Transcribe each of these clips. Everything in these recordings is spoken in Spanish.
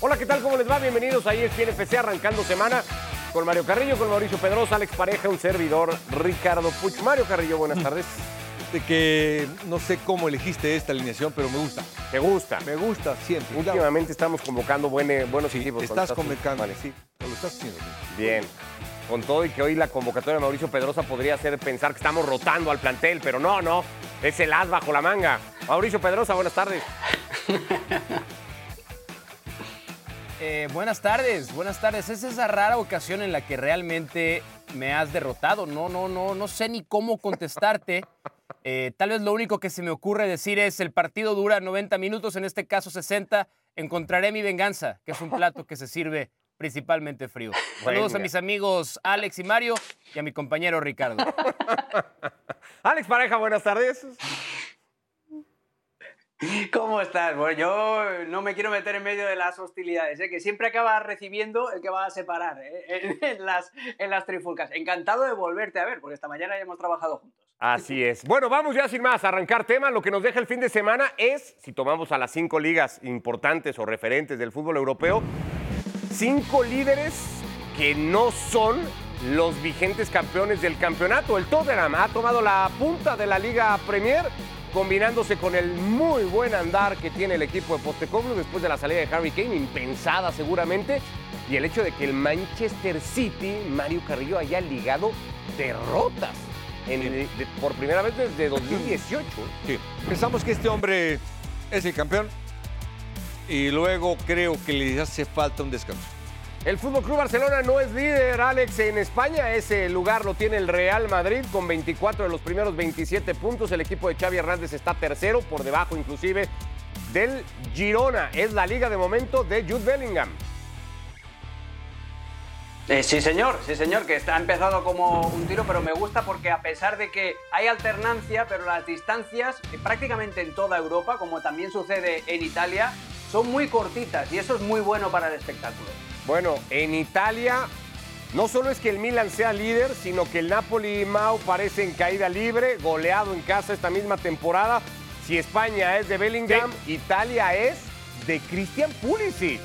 Hola, ¿qué tal? ¿Cómo les va? Bienvenidos a ESPN FC arrancando semana con Mario Carrillo, con Mauricio Pedrosa, Alex Pareja, un servidor, Ricardo Puch. Mario Carrillo, buenas tardes. De que no sé cómo elegiste esta alineación, pero me gusta. ¿Te gusta? Me gusta siempre. Últimamente estamos convocando buen- buenos equipos. cuando Estás convocando, Vale. sí. Lo estás haciendo. Bien. Con todo y que hoy la convocatoria de Mauricio Pedrosa podría hacer pensar que estamos rotando al plantel, pero no, no. Es el as bajo la manga. Mauricio Pedrosa, buenas tardes. Eh, buenas tardes, buenas tardes. Es esa rara ocasión en la que realmente me has derrotado. No, no, no, no sé ni cómo contestarte. Eh, tal vez lo único que se me ocurre decir es el partido dura 90 minutos, en este caso 60. Encontraré mi venganza, que es un plato que se sirve principalmente frío. Saludos a mis amigos Alex y Mario y a mi compañero Ricardo. Alex Pareja, buenas tardes. ¿Cómo estás? Bueno, yo no me quiero meter en medio de las hostilidades, ¿eh? que siempre acaba recibiendo el que va a separar ¿eh? en las, en las trifulcas. Encantado de volverte a ver, porque esta mañana ya hemos trabajado juntos. Así es. Bueno, vamos ya sin más a arrancar tema. Lo que nos deja el fin de semana es, si tomamos a las cinco ligas importantes o referentes del fútbol europeo, cinco líderes que no son los vigentes campeones del campeonato. El Tottenham ha tomado la punta de la Liga Premier, combinándose con el muy buen andar que tiene el equipo de Postecoglou después de la salida de Harry Kane, impensada seguramente, y el hecho de que el Manchester City, Mario Carrillo, haya ligado derrotas en- de- por primera vez desde 2018. Sí. Pensamos que este hombre es el campeón y luego creo que le hace falta un descanso. El Fútbol Club Barcelona no es líder, Alex, en España. Ese lugar lo tiene el Real Madrid con 24 de los primeros 27 puntos. El equipo de Xavi Hernández está tercero, por debajo inclusive del Girona. Es la liga de momento de Jude Bellingham. Eh, sí, señor, sí, señor, que está ha empezado como un tiro, pero me gusta porque a pesar de que hay alternancia, pero las distancias eh, prácticamente en toda Europa, como también sucede en Italia, son muy cortitas y eso es muy bueno para el espectáculo. Bueno, en Italia no solo es que el Milan sea líder, sino que el Napoli y Mau parecen caída libre, goleado en casa esta misma temporada. Si España es de Bellingham, Italia es de Christian Pulisic.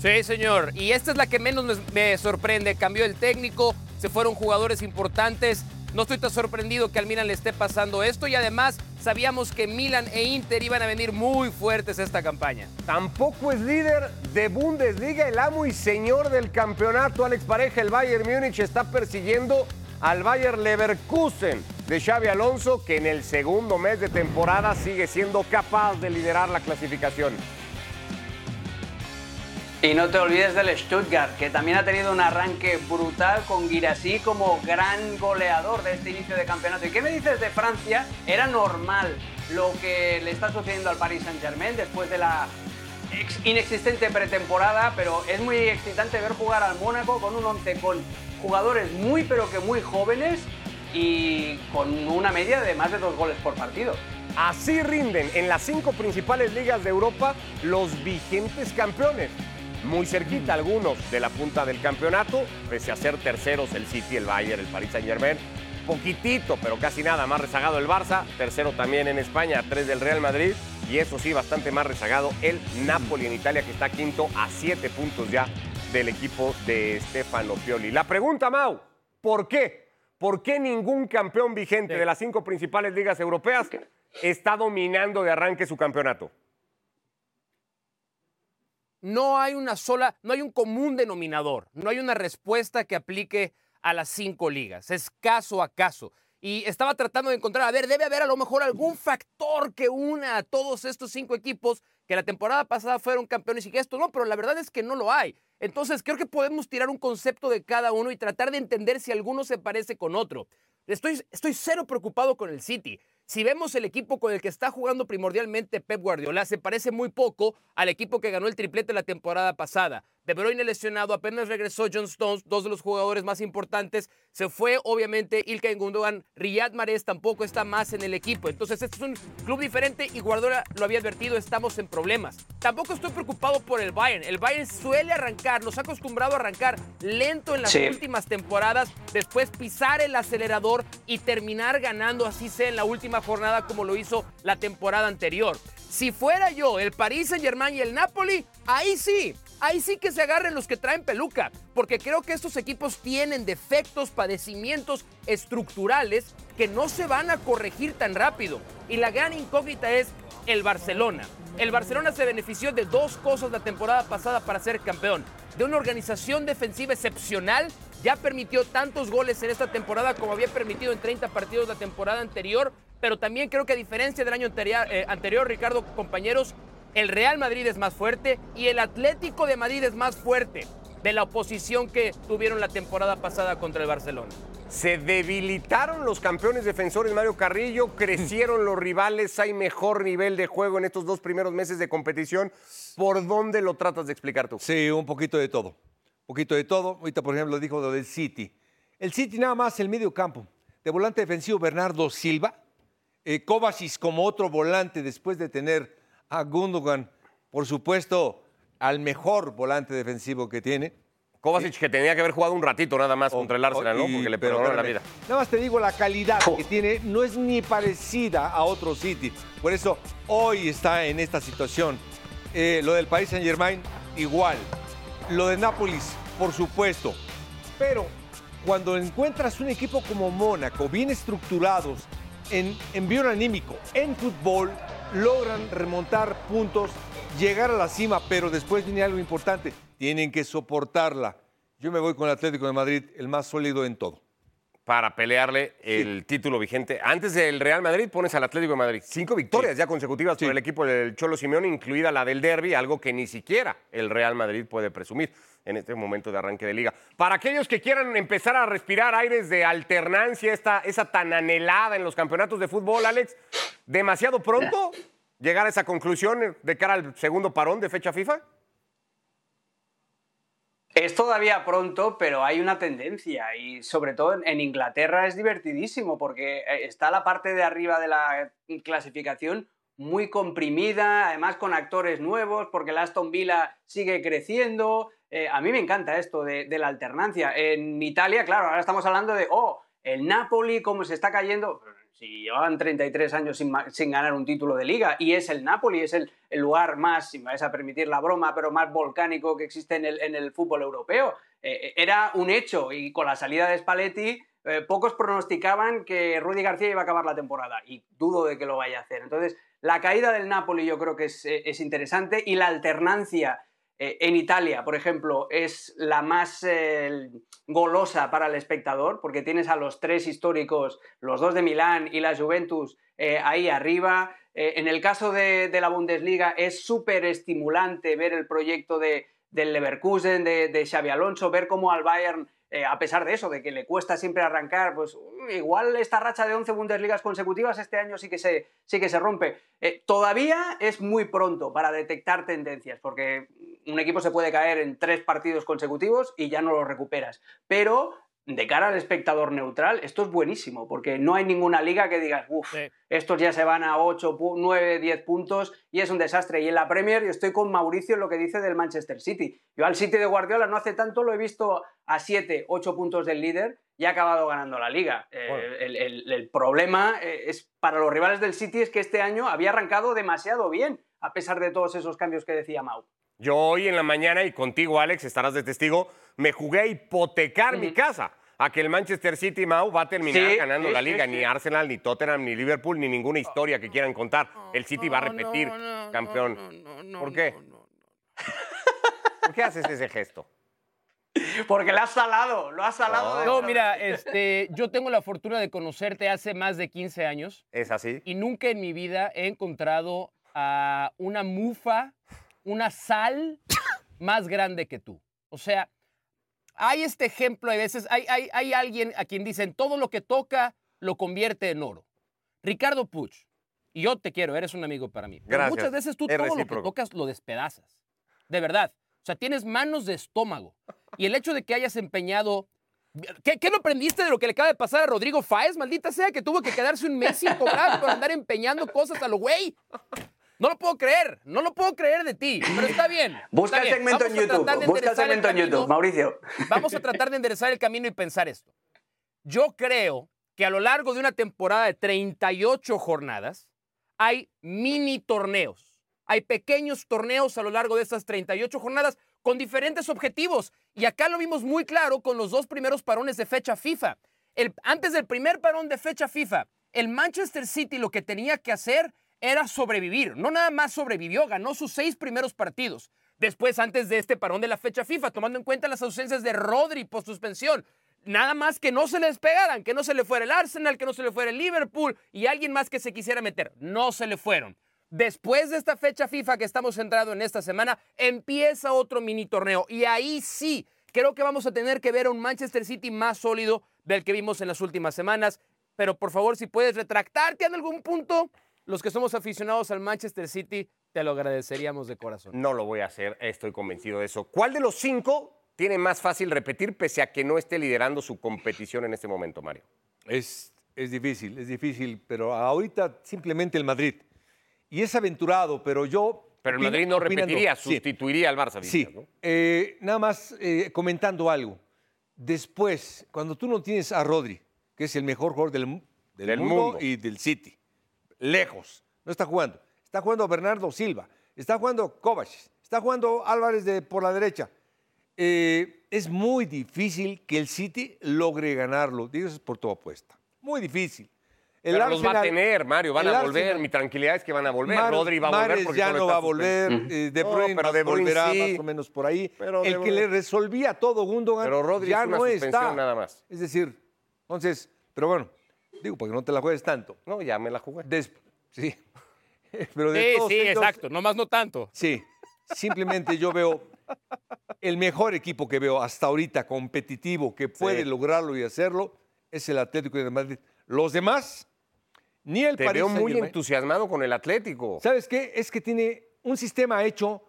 Sí, señor. Y esta es la que menos me, me sorprende. Cambió el técnico, se fueron jugadores importantes. No estoy tan sorprendido que al Milan le esté pasando esto y además sabíamos que Milan e Inter iban a venir muy fuertes esta campaña. Tampoco es líder de Bundesliga, el amo y señor del campeonato, Alex Pareja. El Bayern Múnich está persiguiendo al Bayern Leverkusen de Xavi Alonso, que en el segundo mes de temporada sigue siendo capaz de liderar la clasificación. Y no te olvides del Stuttgart, que también ha tenido un arranque brutal con Guirassi como gran goleador de este inicio de campeonato. ¿Y qué me dices de Francia? Era normal lo que le está sucediendo al Paris Saint-Germain después de la ex- inexistente pretemporada, pero es muy excitante ver jugar al Mónaco con un once con jugadores muy pero que muy jóvenes y con una media de más de dos goles por partido. Así rinden en las cinco principales ligas de Europa los vigentes campeones. Muy cerquita algunos de la punta del campeonato, pese a ser terceros el City, el Bayern, el Paris Saint Germain. Poquitito, pero casi nada más rezagado el Barça. Tercero también en España, tres del Real Madrid. Y eso sí, bastante más rezagado el Napoli en Italia, que está quinto a siete puntos ya del equipo de Stefano Pioli. La pregunta, Mau, ¿por qué? ¿Por qué ningún campeón vigente de las cinco principales ligas europeas está dominando de arranque su campeonato? No hay una sola, no hay un común denominador, no hay una respuesta que aplique a las cinco ligas, es caso a caso. Y estaba tratando de encontrar, a ver, debe haber a lo mejor algún factor que una a todos estos cinco equipos que la temporada pasada fueron campeones y que esto no, pero la verdad es que no lo hay. Entonces creo que podemos tirar un concepto de cada uno y tratar de entender si alguno se parece con otro. Estoy, estoy cero preocupado con el City. Si vemos el equipo con el que está jugando primordialmente Pep Guardiola, se parece muy poco al equipo que ganó el triplete la temporada pasada. De Bruyne lesionado, apenas regresó John Stones, dos de los jugadores más importantes. Se fue, obviamente, Ilkay Gundogan. Riyad Mahrez tampoco está más en el equipo. Entonces, este es un club diferente y Guardiola lo había advertido, estamos en problemas. Tampoco estoy preocupado por el Bayern. El Bayern suele arrancar, nos ha acostumbrado a arrancar lento en las Sí. últimas temporadas, después pisar el acelerador y terminar ganando, así sea en la última jornada como lo hizo la temporada anterior. Si fuera yo el Paris Saint Germain y el Napoli, ahí sí, ahí sí que se agarren los que traen peluca, porque creo que estos equipos tienen defectos, padecimientos estructurales que no se van a corregir tan rápido. Y la gran incógnita es el Barcelona. El Barcelona se benefició de dos cosas la temporada pasada para ser campeón. De una organización defensiva excepcional, ya permitió tantos goles en esta temporada como había permitido en 30 partidos la temporada anterior, pero también creo que a diferencia del año anterior, eh, anterior Ricardo, compañeros, el Real Madrid es más fuerte y el Atlético de Madrid es más fuerte de la oposición que tuvieron la temporada pasada contra el Barcelona. Se debilitaron los campeones defensores Mario Carrillo, crecieron los rivales, hay mejor nivel de juego en estos dos primeros meses de competición. ¿Por dónde lo tratas de explicar tú? Sí, un poquito de todo. Un poquito de todo. Ahorita, por ejemplo, dijo lo del City. El City nada más el medio campo. De volante defensivo Bernardo Silva. Eh, Kovacic como otro volante después de tener a Gundogan, por supuesto, al mejor volante defensivo que tiene. Kovacic que tenía que haber jugado un ratito nada más Oh, contra el Arsenal, ¿no? oh, y- Porque le perdonaron la vida. Nada más te digo, la calidad que tiene no es ni parecida a otro City. Por eso hoy está en esta situación. Eh, lo del Paris Saint Germain, igual. Lo de Nápoles, por supuesto. Pero cuando encuentras un equipo como Mónaco, bien estructurados, en envío anímico, en fútbol, logran remontar puntos, llegar a la cima, pero después viene algo importante, tienen que soportarla. Yo me voy con el Atlético de Madrid, el más sólido en todo. Para pelearle el título vigente. Antes del Real Madrid pones al Atlético de Madrid. Cinco victorias ya consecutivas por el equipo del Cholo Simeone, incluida la del Derby, algo que ni siquiera el Real Madrid puede presumir en este momento de arranque de liga. Para aquellos que quieran empezar a respirar aires de alternancia, esta, esa tan anhelada en los campeonatos de fútbol, Alex, ¿demasiado pronto llegar a esa conclusión de cara al segundo parón de fecha FIFA? Es todavía pronto, pero hay una tendencia y sobre todo en- Inglaterra es divertidísimo porque eh, está la parte de arriba de la clasificación muy comprimida, además con actores nuevos, porque el Aston Villa sigue creciendo. Eh, a mí me encanta esto de, la alternancia. En Italia, claro, ahora estamos hablando de, oh, el Napoli, cómo se está cayendo. Si llevan 33 años sin, ganar un título de liga y es el Napoli, es el, lugar más, si me vais a permitir la broma, pero más volcánico que existe en el, fútbol europeo. Eh, era un hecho y con la salida de Spalletti eh, pocos pronosticaban que Rudy García iba a acabar la temporada y dudo de que lo vaya a hacer. Entonces, la caída del Napoli yo creo que eh, es interesante y la alternancia eh, en Italia, por ejemplo, es la más eh, golosa para el espectador, porque tienes a los tres históricos, los dos de Milán y la Juventus, eh, ahí arriba. En el caso de, de la Bundesliga es súper estimulante ver el proyecto de, del Leverkusen, de, de Xavi Alonso, ver cómo al Bayern, eh, a pesar de eso, de que le cuesta siempre arrancar, pues uh, igual esta racha de 11 Bundesligas consecutivas este año sí que se, sí que se rompe. Eh, todavía es muy pronto para detectar tendencias, porque un equipo se puede caer en tres partidos consecutivos y ya no lo recuperas. Pero de cara al espectador neutral, esto es buenísimo, porque no hay ninguna liga que digas, uff, Sí. estos ya se van a 8, 9, 10 puntos y es un desastre. Y en la Premier yo estoy con Mauricio en lo que dice del Manchester City. Yo al City de Guardiola no hace tanto lo he visto a 7, 8 puntos del líder y ha acabado ganando la liga. Eh, el- el problema eh, es para los rivales del City es que este año había arrancado demasiado bien, a pesar de todos esos cambios que decía Mau. Yo hoy en la mañana, y contigo, Alex, estarás de testigo, me jugué a hipotecar mi casa a que el Manchester City Mau va a terminar Sí, ganando sí, la liga. sí. Ni Arsenal, ni Tottenham, ni Liverpool, ni ninguna historia que quieran contar. El City va a repetir campeón. ¿Por qué? ¿Por qué haces ese gesto? Porque lo has salado, lo has salado. de- No, mira, este, yo tengo la fortuna de conocerte hace más de 15 años ¿Es así? y nunca en mi vida he encontrado a una mufa, una sal más grande que tú. O sea, hay este ejemplo, hay veces, hay, hay, hay alguien a quien dicen todo lo que toca lo convierte en oro. Ricardo Puch, y yo te quiero, eres un amigo para mí. Gracias, muchas veces tú todo lo que tocas lo despedazas. De verdad. O sea, tienes manos de estómago. Y el hecho de que hayas empeñado ¿Qué, qué no aprendiste de lo que le acaba de pasar a Rodrigo Fáez? Maldita sea, que tuvo que quedarse un mes sin cobrar por andar empeñando cosas a lo güey. No lo puedo creer, no lo puedo creer de ti, pero está bien. Busca está el segmento en YouTube. Busca el segmento en. YouTube, Mauricio. Vamos a tratar de enderezar el camino y pensar esto. Yo creo que a lo largo de una temporada de 38 jornadas, hay mini torneos. Hay pequeños torneos a lo largo de estas 38 jornadas con diferentes objetivos. Y acá lo vimos muy claro con los dos primeros parones de fecha FIFA. El, antes del primer parón de fecha FIFA, el Manchester City lo que tenía que hacer era sobrevivir. No nada más sobrevivió, ganó sus seis primeros partidos. Después, antes de este parón de la fecha FIFA, tomando en cuenta las ausencias de Rodri por suspensión, nada más que no se les pegaran, que no se le fuera el Arsenal, que no se le fuera el Liverpool y alguien más que se quisiera meter. No se le fueron. Después de esta fecha FIFA que estamos centrados en esta semana, empieza otro mini torneo y ahí sí, creo que vamos a tener que ver a un Manchester City más sólido del que vimos en las últimas semanas. Pero por favor, si puedes retractarte en algún punto, los que somos aficionados al Manchester City, te lo agradeceríamos de corazón. No lo voy a hacer, estoy convencido de eso. ¿Cuál de los cinco tiene más fácil repetir pese a que no esté liderando su competición en este momento, Mario? Es, es difícil, es difícil, pero ahorita simplemente el Madrid. Y es aventurado, pero yo... Pero el Madrid no opinando- repetiría, sí. sustituiría al Barça. Sí, eh, nada más eh, comentando algo. Después, cuando tú no tienes a Rodri, que es el mejor jugador del, del Del mundo, mundo. y del City, lejos, no está jugando. Está jugando Bernardo Silva, está jugando Kovacic, está jugando Álvarez de, por la derecha. Eh, es muy difícil que el City logre ganarlo. Digo, eso es por tu apuesta. Muy difícil. El Pero los va a tener, Mario, van a volver. Arsenal- Mi tranquilidad es que van a volver. Mar- Rodri va a volver porque ya no va a volver, eh, De No, Bruyne pero De Bruyne volverá sí. más o menos por ahí. Pero el que le resolvía todo Gundogan Pero Rodri ya es una no está. nada más. Es decir, entonces, pero bueno, digo, porque no te la juegues tanto. No, ya me la jugué. Des- sí. pero de Sí, todos sí, ellos, exacto. No más no tanto. Sí, simplemente yo veo el mejor equipo que veo hasta ahorita competitivo que puede Sí. lograrlo y hacerlo es el Atlético de Madrid. Los demás, ni el Te veo muy entusiasmado con el Atlético. ¿Sabes qué? Es que tiene un sistema hecho,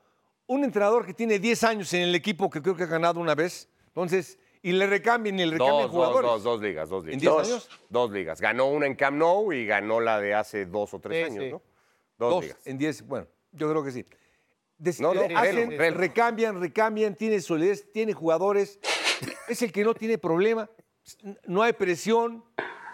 un entrenador que tiene 10 años en el equipo que creo que ha ganado una vez. Entonces, y le recambian y le Dos, dos, jugadores. dos, dos ligas, dos ligas. ¿En 10 dos, años? Dos ligas. Ganó una en Camp Nou y ganó la de hace dos o tres Sí, años, sí. ¿no? Dos, Dos ligas. en 10, bueno, yo creo que sí. Des- No, no, le velo, hacen, velo. recambian, recambian, tiene solidez, tiene jugadores. Es el que no tiene problema, no hay presión,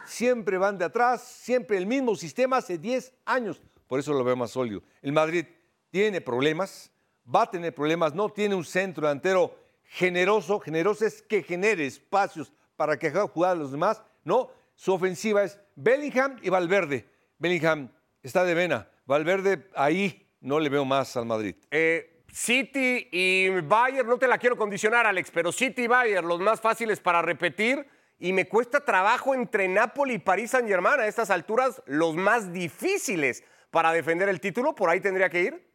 siempre van de atrás, siempre el mismo sistema hace 10 años. Por eso lo veo más sólido. El Madrid tiene problemas, va a tener problemas, no tiene un centro delantero generoso. Generoso es que genere espacios para que haga jugar a los demás. No, su ofensiva es Bellingham y Valverde. Bellingham está de vena. Valverde ahí no le veo más al Madrid. Eh, City y Bayern, no te la quiero condicionar, Alex, pero City y Bayern, los más fáciles para repetir. Y me cuesta trabajo entre Napoli y París Saint Germain a estas alturas, los más difíciles para defender el título. ¿Por ahí tendría que ir?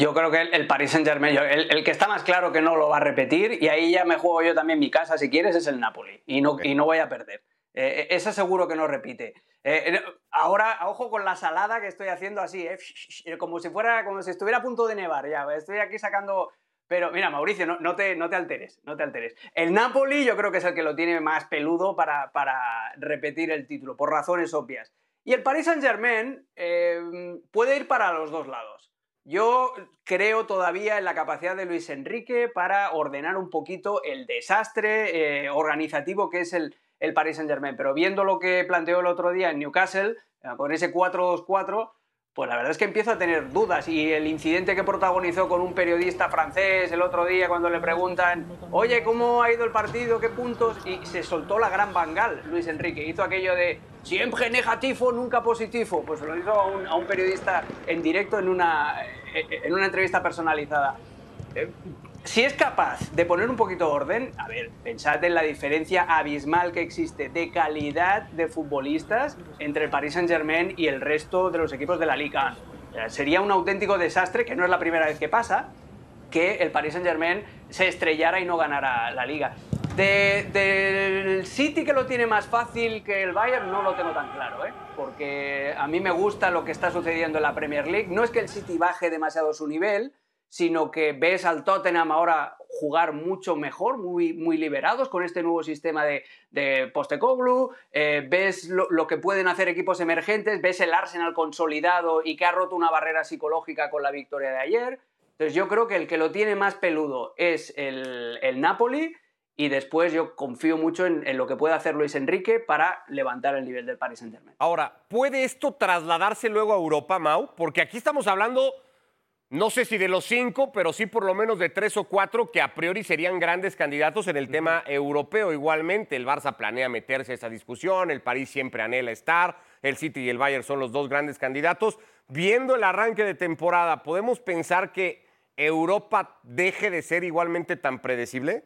Yo creo que el, el Paris Saint Germain, el, el que está más claro que no lo va a repetir, y ahí ya me juego yo también mi casa, si quieres, es el Napoli. Y no, y no voy a perder. Eh, ese seguro que no repite. Eh, eh, ahora, ojo con la salada que estoy haciendo así, eh, como si fuera, como si estuviera a punto de nevar ya. Estoy aquí sacando. Pero mira, Mauricio, no, no te, no te alteres, no te alteres. El Napoli yo creo que es el que lo tiene más peludo para, para repetir el título, por razones obvias. Y el Paris Saint Germain eh, puede ir para los dos lados. Yo creo todavía en la capacidad de Luis Enrique para ordenar un poquito el desastre eh, organizativo que es el, el Paris Saint Germain. Pero viendo lo que planteó el otro día en Newcastle, eh, con ese 4-2-4, pues la verdad es que empiezo a tener dudas. Y el incidente que protagonizó con un periodista francés el otro día cuando le preguntan, oye, ¿cómo ha ido el partido? ¿Qué puntos? Y se soltó la gran bangal Luis Enrique. Hizo aquello de siempre negativo, nunca positivo. Pues lo hizo a un, a un periodista en directo en una, en una entrevista personalizada. Si es capaz de poner un poquito de orden, a ver, pensad en la diferencia abismal que existe de calidad de futbolistas entre el Paris Saint-Germain y el resto de los equipos de la Liga. Sería un auténtico desastre, que no es la primera vez que pasa, que el Paris Saint-Germain se estrellara y no ganara la Liga. De- del City que lo tiene más fácil que el Bayern no lo tengo tan claro, ¿eh? porque a mí me gusta lo que está sucediendo en la Premier League. No es que el City baje demasiado su nivel, sino que ves al Tottenham ahora jugar mucho mejor, muy, muy liberados con este nuevo sistema de, de Postecoglou, eh, ves lo, lo que pueden hacer equipos emergentes, ves el Arsenal consolidado y que ha roto una barrera psicológica con la victoria de ayer. Entonces yo creo que el que lo tiene más peludo es el, el Napoli y después yo confío mucho en, en, lo que puede hacer Luis Enrique para levantar el nivel del Paris Saint-Germain. Ahora, ¿puede esto trasladarse luego a Europa, Mau? Porque aquí estamos hablando no sé si de los cinco, pero sí por lo menos de tres o cuatro que a priori serían grandes candidatos en el tema europeo. Igualmente, el Barça planea meterse a esa discusión, el París siempre anhela estar, el City y el Bayern son los dos grandes candidatos. Viendo el arranque de temporada, ¿podemos pensar que Europa deje de ser igualmente tan predecible?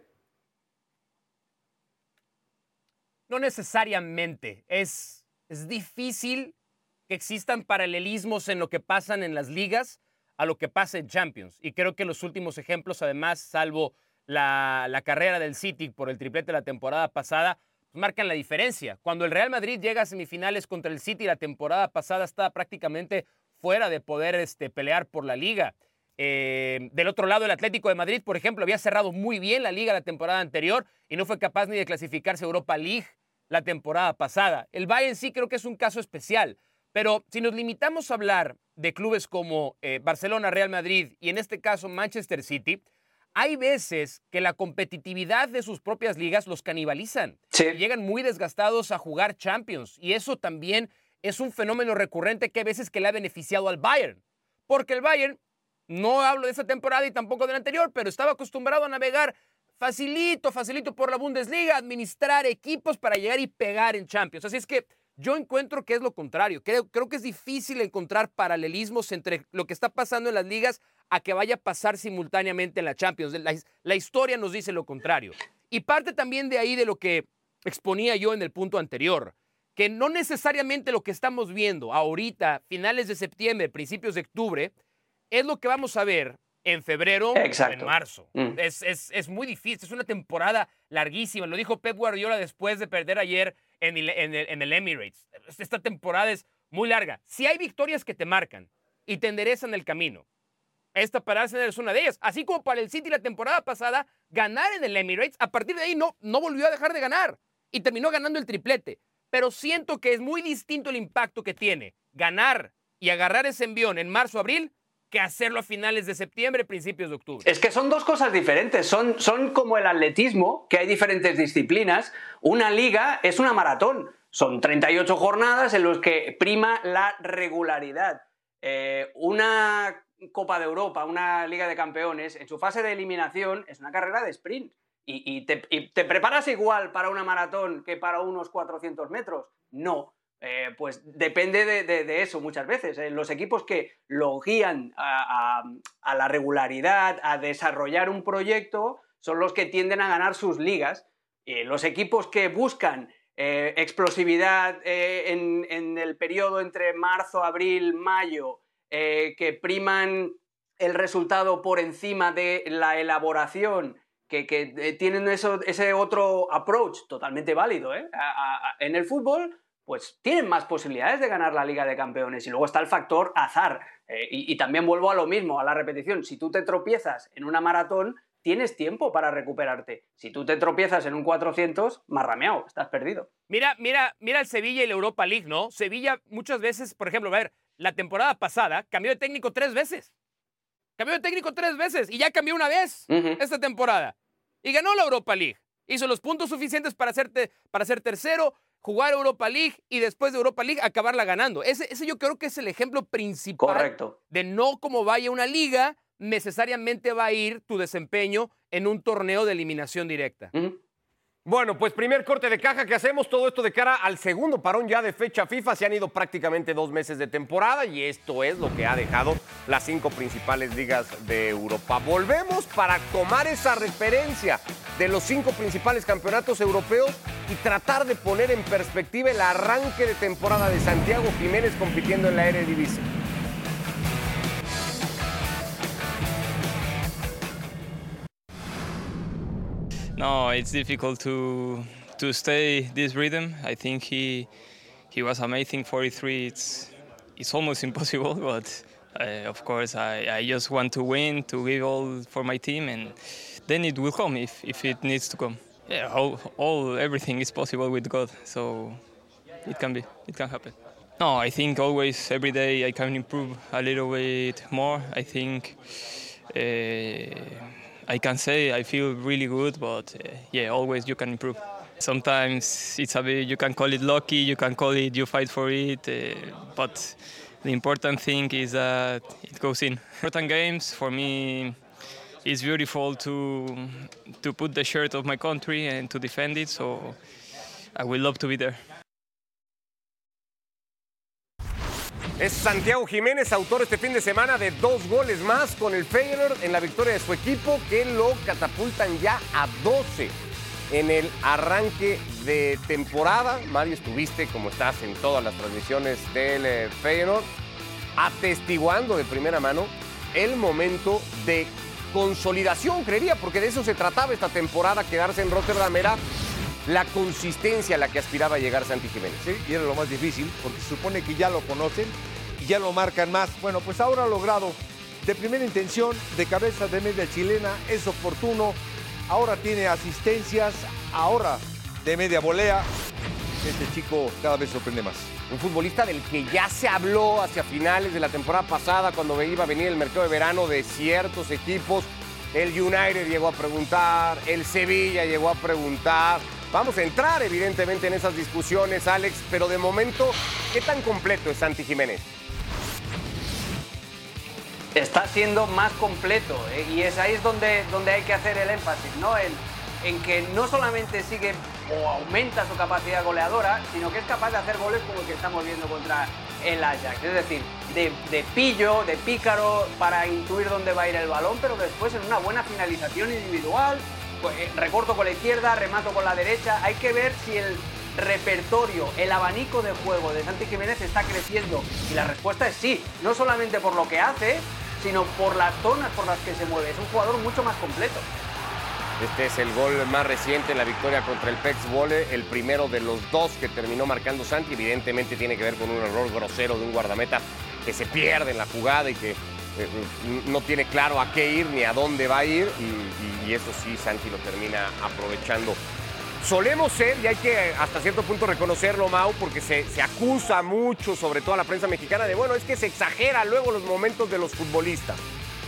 No necesariamente. Es, es difícil que existan paralelismos en lo que pasan en las ligas a lo que pasa en Champions. Y creo que los últimos ejemplos, además, salvo la, la carrera del City por el triplete la temporada pasada, pues marcan la diferencia. Cuando el Real Madrid llega a semifinales contra el City la temporada pasada estaba prácticamente fuera de poder este, pelear por la liga. Eh, del otro lado, el Atlético de Madrid, por ejemplo, había cerrado muy bien la liga la temporada anterior y no fue capaz ni de clasificarse a Europa League la temporada pasada. El Bayern sí creo que es un caso especial, pero si nos limitamos a hablar de clubes como eh, Barcelona, Real Madrid y en este caso Manchester City, hay veces que la competitividad de sus propias ligas los canibalizan. Sí. Llegan muy desgastados a jugar Champions y eso también es un fenómeno recurrente que a veces que le ha beneficiado al Bayern. Porque el Bayern, no hablo de esta temporada y tampoco de la anterior, pero estaba acostumbrado a navegar facilito, facilito por la Bundesliga, administrar equipos para llegar y pegar en Champions. Así es que yo encuentro que es lo contrario. Creo, que es difícil encontrar paralelismos entre lo que está pasando en las ligas a que vaya a pasar simultáneamente en la Champions. La, la, historia nos dice lo contrario. Y parte también de ahí de lo que exponía yo en el punto anterior, que no necesariamente lo que estamos viendo ahorita, finales de septiembre, principios de octubre, es lo que vamos a ver en febrero Exacto. o en marzo. Mm. Es, es, es, muy difícil, es una temporada larguísima. Lo dijo Pep Guardiola después de perder ayer en el, en, el, en el, Emirates. Esta temporada es muy larga. Si hay victorias que te marcan y te enderezan el camino, esta para Arsenal es una de ellas. Así como para el City la temporada pasada, ganar en el Emirates, a partir de ahí no, no volvió a dejar de ganar y terminó ganando el triplete. Pero siento que es muy distinto el impacto que tiene ganar y agarrar ese envión en marzo-abril que hacerlo a finales de septiembre, principios de octubre. Es que son dos cosas diferentes. Son, son como el atletismo, que hay diferentes disciplinas. Una liga es una maratón. Son 38 jornadas en las que prima la regularidad. Eh, una Copa de Europa, una Liga de Campeones, en su fase de eliminación es una carrera de sprint. ¿Y, te preparas igual para una maratón que para unos 400 metros? No. Eh, pues depende de, eso muchas veces. Eh, los equipos que lo guían a, la regularidad, a desarrollar un proyecto, son los que tienden a ganar sus ligas. Los equipos que buscan eh, explosividad en, el periodo entre marzo, abril, mayo, que priman el resultado por encima de la elaboración, que, tienen eso, ese otro approach totalmente válido en el fútbol, pues tienen más posibilidades de ganar la Liga de Campeones. Y luego está el factor azar. Eh, y, y, también vuelvo a lo mismo, a la repetición. Si tú te tropiezas en una maratón, tienes tiempo para recuperarte. Si tú te tropiezas en un 400, marrameado, estás perdido. Mira, mira, mira el Sevilla y la Europa League, ¿no? Sevilla muchas veces, por ejemplo, a ver, la temporada pasada cambió de técnico tres veces. Cambió de técnico tres veces y ya cambió una vez uh -huh. esta temporada. Y ganó la Europa League. Hizo los puntos suficientes para, hacerte, para ser tercero, jugar Europa League y después de Europa League acabarla ganando. Ese, ese yo creo que es el ejemplo principal Correcto. de no como vaya una liga, necesariamente va a ir tu desempeño en un torneo de eliminación directa. Uh -huh. Bueno, pues primer corte de caja que hacemos, todo esto de cara al segundo parón ya de fecha FIFA. Se han ido prácticamente dos meses de temporada y esto es lo que ha dejado las cinco principales ligas de Europa. Volvemos para tomar esa referencia de los cinco principales campeonatos europeos y tratar de poner en perspectiva el arranque de temporada de Santiago Jiménez compitiendo en la Eredivisie. No, it's difficult to to stay this rhythm. I think he he was amazing. 43. It's it's almost impossible, but uh, of course I, I just want to win, to give all for my team, and then it will come if, if it needs to come. Yeah, all, all everything is possible with God, so it can be, it can happen. No, I think always every day I can improve a little bit more. I think. Uh, I can say I feel really good, but uh, yeah, always you can improve. Sometimes it's a bit, you can call it lucky, you can call it you fight for it, uh, but the important thing is that it goes in. Important games for me, it's beautiful to to put the shirt of my country and to defend it. So I would love to be there. Es Santiago Jiménez, autor este fin de semana de dos goles más con el Feyenoord en la victoria de su equipo que lo catapultan ya a 12 en el arranque de temporada. Mario, estuviste como estás en todas las transmisiones del eh, Feyenoord, atestiguando de primera mano el momento de consolidación, creería, porque de eso se trataba esta temporada, quedarse en Rotterdam era la consistencia a la que aspiraba a llegar Santi Jiménez. Sí, y era lo más difícil, porque se supone que ya lo conocen y ya lo marcan más. Bueno, pues ahora ha logrado de primera intención, de cabeza de media chilena, es oportuno. Ahora tiene asistencias, ahora de media volea. Este chico cada vez sorprende más. Un futbolista del que ya se habló hacia finales de la temporada pasada, cuando iba a venir el mercado de verano de ciertos equipos. El United llegó a preguntar, el Sevilla llegó a preguntar. Vamos a entrar evidentemente en esas discusiones, Alex, pero de momento, ¿qué tan completo es Santi Jiménez? Está siendo más completo ¿eh? y es ahí es donde, donde hay que hacer el énfasis, ¿no? En, en que no solamente sigue o aumenta su capacidad goleadora, sino que es capaz de hacer goles como el que estamos viendo contra el Ajax. Es decir, de, pillo, de pícaro para intuir dónde va a ir el balón, pero después en una buena finalización individual, pues, eh, recorto con la izquierda, remato con la derecha. Hay que ver si el repertorio, el abanico de juego de Santi Jiménez está creciendo. Y la respuesta es sí, no solamente por lo que hace, sino por las zonas por las que se mueve. Es un jugador mucho más completo. Este es el gol más reciente en la victoria contra el Pex Vole, el primero de los dos que terminó marcando Santi. Evidentemente tiene que ver con un error grosero de un guardameta que se pierde en la jugada y que eh, no tiene claro a qué ir ni a dónde va a ir. Y eso sí, Santi lo termina aprovechando. Solemos ser, y hay que hasta cierto punto reconocerlo, Mau, porque se, se, acusa mucho, sobre todo a la prensa mexicana, de bueno, es que se exagera luego los momentos de los futbolistas.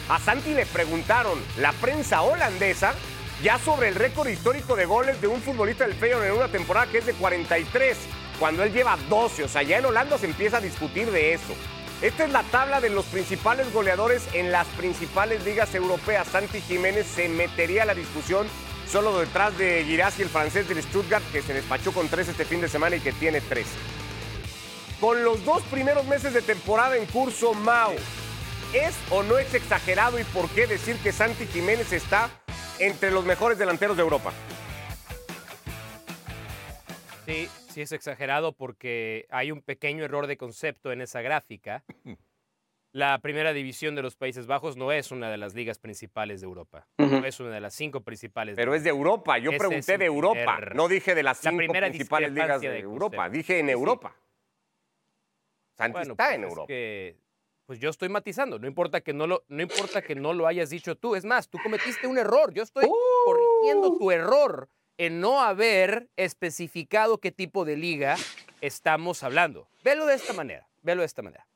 A Santi le preguntaron la prensa holandesa ya sobre el récord histórico de goles de un futbolista del Feyenoord en una temporada que es de 43, cuando él lleva 12. O sea, ya en Holanda se empieza a discutir de eso. Esta es la tabla de los principales goleadores en las principales ligas europeas. Santi Jiménez se metería a la discusión solo detrás de Girassi, el francés del Stuttgart, que se despachó con tres este fin de semana y que tiene tres. Con los dos primeros meses de temporada en curso, Mau, ¿es o no es exagerado y por qué decir que Santi Jiménez está entre los mejores delanteros de Europa? Sí, sí es exagerado porque hay un pequeño error de concepto en esa gráfica. La primera división de los Países Bajos no es una de las ligas principales de Europa. Uh -huh. No es una de las cinco principales. Pero es de Europa. Yo Ese pregunté de Europa. No dije de las cinco principales ligas de, de Europa. Dije en Europa. Santi bueno, está pues en Europa. Que, pues yo estoy matizando. No importa, que no, lo, no importa que no lo hayas dicho tú. Es más, tú cometiste un error. Yo estoy uh. corrigiendo tu error en no haber especificado qué tipo de liga estamos hablando. Velo de esta manera. Velo de esta manera.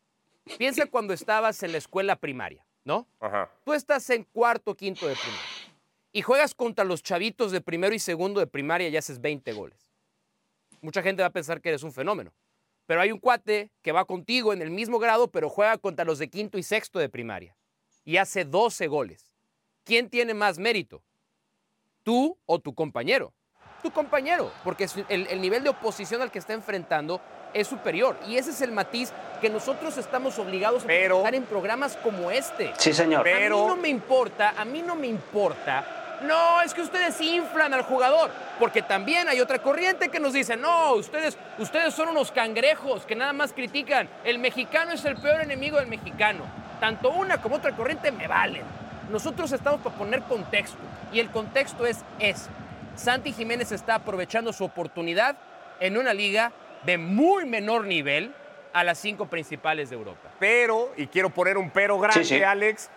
Piensa cuando estabas en la escuela primaria, ¿no? Ajá. Tú estás en cuarto, quinto de primaria y juegas contra los chavitos de primero y segundo de primaria y haces 20 goles. Mucha gente va a pensar que eres un fenómeno. Pero hay un cuate que va contigo en el mismo grado, pero juega contra los de quinto y sexto de primaria y hace 12 goles. ¿Quién tiene más mérito? ¿Tú o tu compañero? Tu compañero, porque el, el nivel de oposición al que está enfrentando es superior. Y ese es el matiz que nosotros estamos obligados a pero, presentar en programas como este. Sí, señor. Pero, a mí no me importa, a mí no me importa. No, es que ustedes inflan al jugador, porque también hay otra corriente que nos dice, no, ustedes, ustedes son unos cangrejos que nada más critican. El mexicano es el peor enemigo del mexicano. Tanto una como otra corriente me valen. Nosotros estamos para poner contexto, y el contexto es ese. Santi Jiménez está aprovechando su oportunidad en una liga de muy menor nivel a las cinco principales de Europa. Pero, y quiero poner un pero grande, Sí, sí. Alex,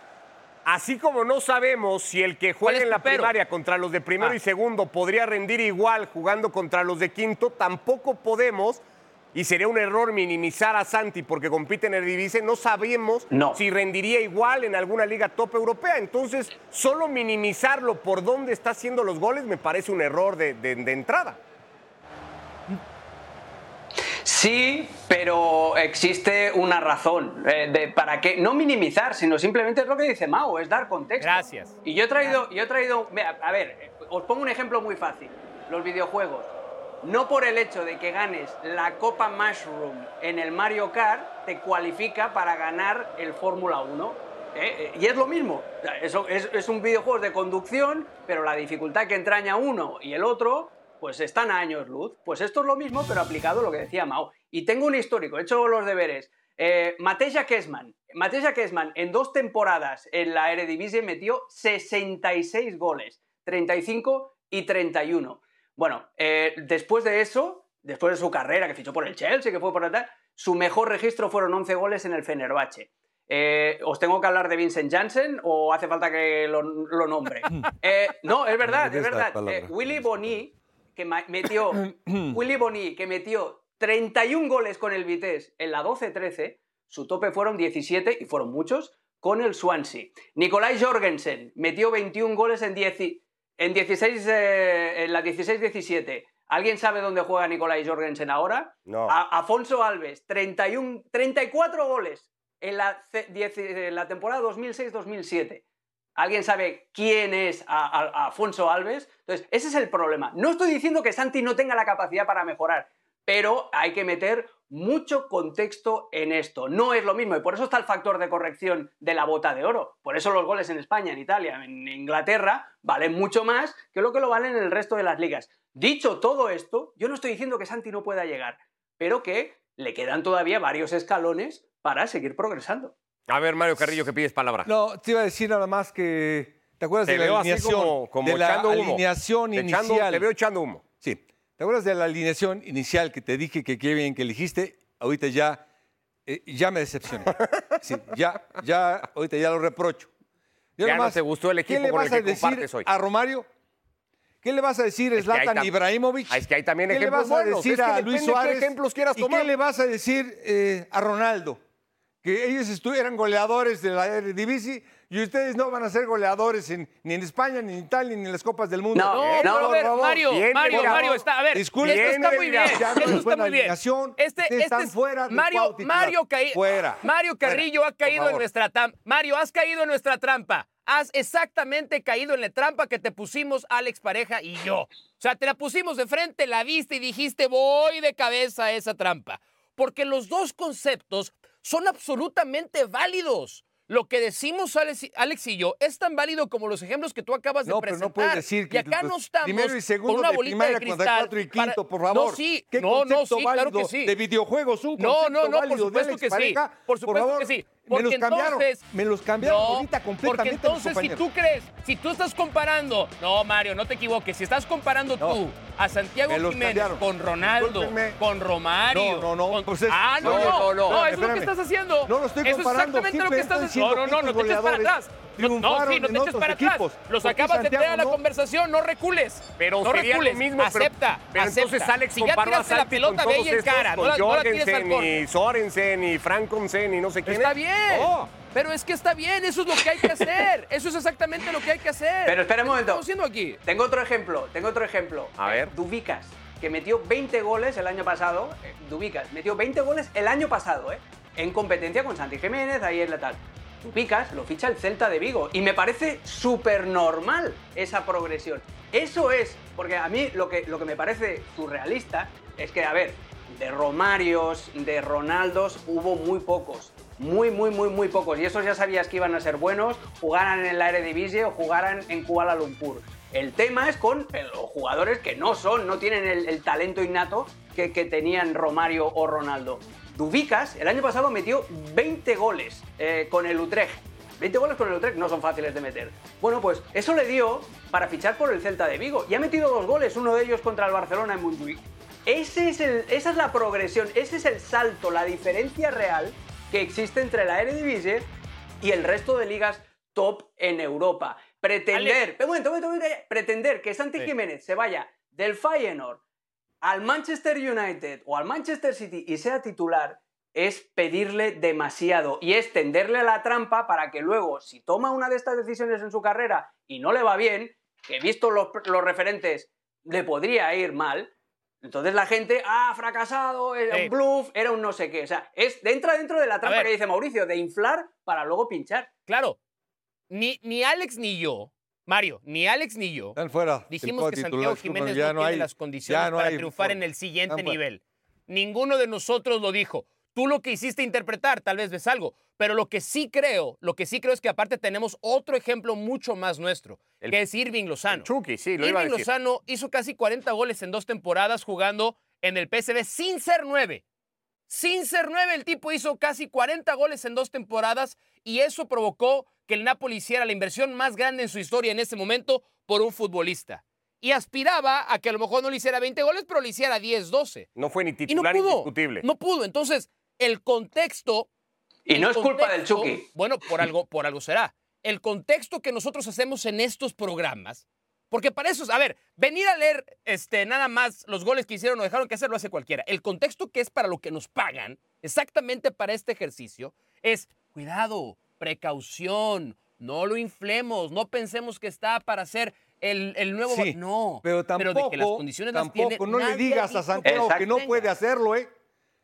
así como no sabemos si el que ¿Cuál juega en la pero? primaria contra los de primero Ah. y segundo podría rendir igual jugando contra los de quinto, tampoco podemos y sería un error minimizar a Santi porque compite en el Eredivisie, no sabemos No. si rendiría igual en alguna liga top europea. Entonces, solo minimizarlo por dónde está haciendo los goles me parece un error de, de- de entrada. Sí, pero existe una razón eh, de, para que no minimizar, sino simplemente es lo que dice Mau, es dar contexto. Gracias. Y yo he traído, yo he traído, a ver, os pongo un ejemplo muy fácil. Los videojuegos. No por el hecho de que ganes la Copa Mushroom en el Mario Kart te cualifica para ganar el Fórmula 1. ¿eh? Eh, Y es lo mismo. Eso es, es un videojuego de conducción, pero la dificultad que entraña uno y el otro, pues están a años luz. Pues esto es lo mismo, pero aplicado a lo que decía Mao. Y tengo un histórico, he hecho los deberes. Eh, Mateja Kesman. Mateja Kesman en dos temporadas en la Eredivisie metió 66 goles, 35 y 31. Bueno, eh, después de eso, después de su carrera, que fichó por el Chelsea, que fue por tal, su mejor registro fueron 11 goles en el Fenerbahce. Eh, ¿Os tengo que hablar de Vincent Janssen o hace falta que lo, lo nombre? Eh, no, es verdad, es la verdad. Eh, Willy Boni, que metió, Willy Boni, que metió 31 goles con el Vitesse en la 12-13, su tope fueron 17, y fueron muchos, con el Swansea. Nicolai Jorgensen metió 21 goles en, 10 y- en, 16, eh, en la 16-17. ¿Alguien sabe dónde juega Nicolai Jorgensen ahora? No. A- Afonso Alves, 31, 34 goles en la, en la temporada 2006-2007. ¿Alguien sabe quién es a, Afonso Alves? Entonces, ese es el problema. No estoy diciendo que Santi no tenga la capacidad para mejorar, pero hay que meter mucho contexto en esto. No es lo mismo y por eso está el factor de corrección de la bota de oro. Por eso los goles en España, en Italia, en Inglaterra valen mucho más que lo que lo valen en el resto de las ligas. Dicho todo esto, yo no estoy diciendo que Santi no pueda llegar, pero que le quedan todavía varios escalones para seguir progresando. A ver, Mario Carrillo, que pides palabra. No, te iba a decir nada más que. ¿Te acuerdas Te de la alineación? como, como de la echando humo. alineación Echando- inicial. te veo echando humo. Sí. ¿Te acuerdas de la alineación inicial que te dije que qué bien que elegiste? Ahorita ya, eh, ya me decepcioné. Sí, ya, ya, ahorita ya lo reprocho. Yo Ya no nomás, te gustó el ¿qué equipo le con el vas a que decir compartes hoy? a Romario? ¿Qué le vas a decir a Es que Zlatan Ibrahimovic? Ah, es que hay también ¿Qué le vas a decir a Luis qué Suárez? ejemplos quieras ¿Y qué le vas a decir eh, a Ronaldo? Que ellos eran goleadores de la Eredivisie y ustedes no van a ser goleadores en- ni en España, ni en Italia, ni en las Copas del Mundo. No, No, pero a ver. Mario, Bien, Mario, Mario, está, a ver, Disculpe, esto está muy bien, ya no esto es está muy bien. Este, este están es- fuera Mario. Mario, caí- Fuera, Mario fuera, Carrillo ha caído en nuestra trampa. Mario, has caído en nuestra trampa. Has exactamente caído en la trampa que te pusimos Alex Pareja y yo. O sea, te la pusimos de frente, la viste y dijiste, voy de cabeza a esa trampa. Porque los dos conceptos son absolutamente válidos. Lo que decimos Alex, Alex y yo es tan válido como los ejemplos que tú acabas de No, pero no puedes decir que y acá no estamos primero y segundo con una de primaria de cuatro y quinto, por favor. No, sí, ¿Qué no, no, sí, claro que sí. De videojuegos, un No, no, no, por supuesto que sí. Por supuesto que sí. Me Porque los cambiaron, entonces- me los cambiaron No, ahorita porque completamente mis entonces si tú crees, si tú estás comparando, no Mario, no te equivoques, si estás comparando No. tú a Santiago Me Jiménez cambiaron. con Ronaldo, Discúlpenme. con Romario, No, no, no, con- pues es- ah, no, no, no, no, no. no, eso es lo que estás haciendo. No lo estoy Eso es comparando, exactamente lo que estás haciendo. No, no, no, no te eches para atrás. No, sí, no te eches para atrás. Los ¿Por qué acabas de traer a la no? conversación, no recules. Pero no sería recules. lo mismo, acepta, pero, acepta. entonces Alex si ya comparó a tiraste la Santi con pelota, ve en cara, no la, la tires al Jorgensen corte. y Sorensen y Frankonsen y no sé quién Está es. Bien. No. Pero es que está bien, eso es lo que hay que hacer. Eso es exactamente lo que hay que hacer. Pero espera un ¿Qué momento. estamos haciendo aquí? Tengo otro ejemplo, tengo otro ejemplo. A ver. Eh, Dubicas, que metió 20 goles el año pasado. eh, Dubicas metió 20 goles el año pasado, ¿eh? En competencia con Santi Jiménez, ahí es la tal. Dubicas lo ficha el Celta de Vigo. Y me parece súper normal esa progresión. Eso es, porque a mí lo que, lo que me parece surrealista es que, a ver, de Romarios, de Ronaldos, hubo muy pocos. Muy, muy, muy, muy pocos. Y esos ya sabías que iban a ser buenos, jugaran en la Eredivisie o jugaran en Kuala Lumpur. El tema es con eh, los jugadores que no son, no tienen el, talento innato que, que tenían Romario o Ronaldo. Dubicas el año pasado metió 20 goles eh, con el Utrecht. 20 goles con el Utrecht no son fáciles de meter. Bueno, pues eso le dio para fichar por el Celta de Vigo. Y ha metido dos goles, uno de ellos contra el Barcelona en Montjuic. Ese es el, esa es la progresión, ese es el salto, la diferencia real que existe entre la Eredivisie y el resto de ligas top en Europa. Pretender, un momento, un momento, un momento, pretender que Santi Sí. Jiménez se vaya del Feyenoord al Manchester United o al Manchester City y sea titular es pedirle demasiado y es tenderle la trampa para que luego, si toma una de estas decisiones en su carrera y no le va bien, que visto los, los referentes le podría ir mal, entonces la gente, ah, fracasado, era Sí. un bluff, era un no sé qué. O sea, es, entra dentro de la trampa que dice Mauricio, de inflar para luego pinchar. Claro, ni, ni Alex ni yo, Mario, ni Alex ni yo Están fuera. dijimos que Santiago Jiménez no, tiene hay- las condiciones no para hay triunfar en el siguiente nivel. Ninguno de nosotros lo dijo. Tú lo que hiciste interpretar, tal vez ves algo, pero lo que sí creo, lo que sí creo es que aparte tenemos otro ejemplo mucho más nuestro, El- que es Irving Lozano. Chucky, sí, lo iba a Irving decir. Lozano hizo casi 40 goles en dos temporadas jugando en el PSV sin ser nueve. Sin ser nueve, el tipo hizo casi 40 goles en dos temporadas y eso provocó que el Napoli hiciera la inversión más grande en su historia en ese momento por un futbolista. Y aspiraba a que a lo mejor no le hiciera 20 goles, pero le hiciera 10, 12. No fue ni Y no titular pudo. indiscutible. No pudo. Entonces, el contexto Y no es culpa del Chucky. Bueno, por algo, por algo será. El contexto que nosotros hacemos en estos programas, porque para eso, es- a ver, venir a leer este, nada más los goles que hicieron o dejaron que hacer lo hace cualquiera. El contexto que es para lo que nos pagan, exactamente para este ejercicio, es cuidado, precaución, no lo inflemos, no pensemos que está para hacer el, el nuevo. Sí, no, pero tampoco, de que las condiciones las tiene, tampoco no le digas a Santiago que no puede hacerlo, ¿eh?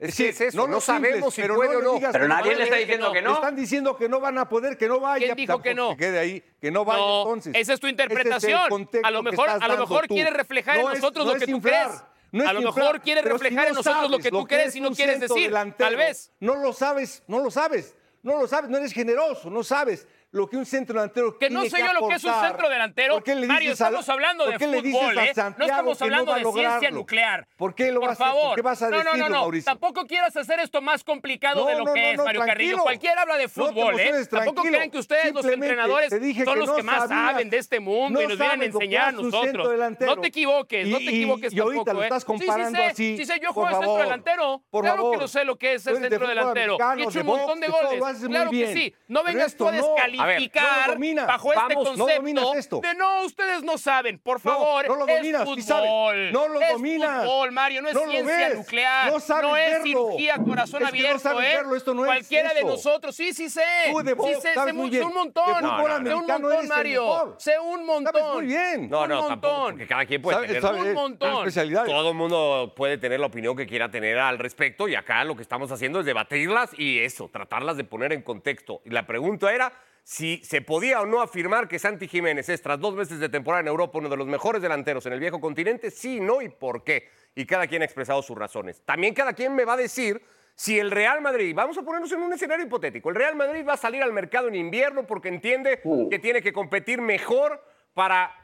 Es que es eso, lo no sabemos simples, si pero puede no o no. digas Pero nadie no le está diciendo que Le no. están diciendo que no van a poder, que no vaya. ¿Quién dijo que no? quede ahí, que no vaya No, entonces. esa es tu Ese interpretación. A lo mejor- a lo mejor quiere reflejar en No es- nosotros no lo que tú inflar, crees. no es A lo inflar, mejor quiere si reflejar en no nosotros lo que tú crees es y no quieres decir. Tal vez. No lo sabes, no lo sabes. No lo sabes, no eres generoso, no sabes lo que un centro delantero Que no sé yo lo que es un centro delantero. ¿Por qué le Mario, a- estamos hablando de por fútbol, ¿eh? No estamos hablando de ciencia nuclear. ¿Por qué lo Por vas a- favor. ¿Qué vas a no, no, decirlo, no, no. Mauricio? Tampoco quieras hacer esto más complicado No, de lo no, que no, es, no, Mario Carrillo. Cualquiera habla de No fútbol, ¿eh? Tampoco crean que ustedes, los entrenadores, son que los no que más saben de este mundo No y nos vienen a enseñar a nosotros. No te equivoques, no te equivoques y ahorita tampoco, lo ¿eh? estás comparando así. Sí, sé, yo Por juego centro delantero. por claro que lo sé lo que es el centro delantero. he hecho un montón de goles. Claro que sí. No vengas tú a no. A ver, no dominas. bajo este Vamos, no concepto dominas esto. de no, ustedes no saben. Por No, favor, no lo es dominas, sí sabes. fútbol. No lo es dominas. fútbol, Mario, no es No ciencia ves. nuclear. No sabes es verlo. cirugía corazón Es que no abierto, ¿eh? verlo, esto no es Cualquiera de nosotros, sí, sí sé. Tú de sí sé, sé, muy sé bien. un montón. De fútbol sé un montón, Mario. Sé un montón. Sabes muy bien. No, un no, tampoco, montón. porque cada quien puede tener un montón. Todo el mundo puede tener la opinión que quiera tener al respecto y acá lo que estamos haciendo es debatirlas y eso, tratarlas de poner en contexto. Y la pregunta era si se podía o no afirmar que Santi Jiménez es, tras dos meses de temporada en Europa, uno de los mejores delanteros en el viejo continente, sí, no y por qué. Y cada quien ha expresado sus razones. También cada quien me va a decir si el Real Madrid, vamos a ponernos en un escenario hipotético, el Real Madrid va a salir al mercado en invierno porque entiende que tiene que competir mejor para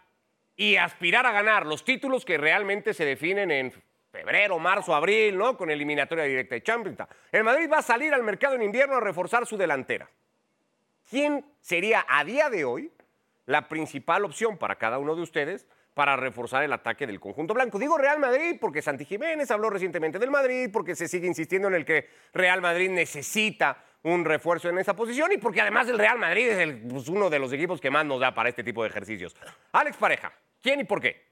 y aspirar a ganar los títulos que realmente se definen en febrero, marzo, abril, ¿no? Con eliminatoria directa de Champions. El Madrid va a salir al mercado en invierno a reforzar su delantera. ¿Quién sería a día de hoy la principal opción para cada uno de ustedes para reforzar el ataque del conjunto blanco? Digo Real Madrid porque Santi Jiménez habló recientemente del Madrid, porque se sigue insistiendo en el que Real Madrid necesita un refuerzo en esa posición y porque además el Real Madrid es pues, uno de los equipos que más nos da para este tipo de ejercicios. Alex Pareja, ¿quién y por qué?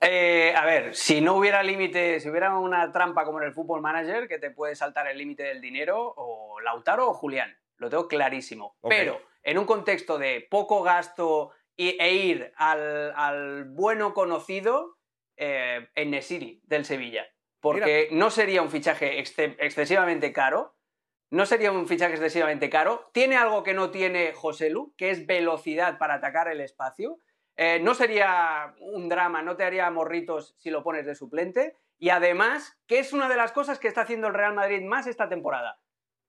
Eh, a ver, si no hubiera límite, si hubiera una trampa como en el Fútbol Manager, que te puede saltar el límite del dinero, o Lautaro o Julián, lo tengo clarísimo. Pero en un contexto de poco gasto y- e ir al, al bueno conocido, eh, en Nesiri del Sevilla. Porque no sería un fichaje exce- excesivamente caro. No sería un fichaje excesivamente caro. Tiene algo que no tiene José Lu, que es velocidad para atacar el espacio. Eh, no sería un drama, no te haría morritos si lo pones de suplente. Y además, que es una de las cosas que está haciendo el Real Madrid más esta temporada,